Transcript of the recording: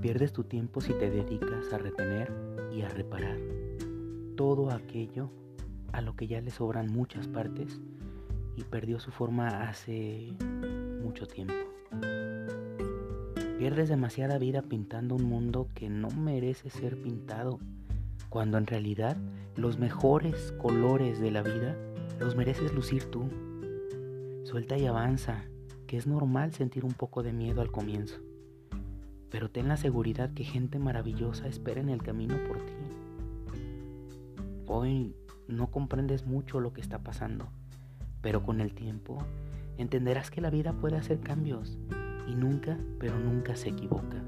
Pierdes tu tiempo si te dedicas a retener y a reparar todo aquello a lo que ya le sobran muchas partes y perdió su forma hace mucho tiempo. Pierdes demasiada vida pintando un mundo que no merece ser pintado, cuando en realidad los mejores colores de la vida los mereces lucir tú. Suelta y avanza, que es normal sentir un poco de miedo al comienzo, pero ten la seguridad que gente maravillosa espera en el camino por ti. Hoy no comprendes mucho lo que está pasando, pero con el tiempo entenderás que la vida puede hacer cambios y nunca, pero nunca se equivoca.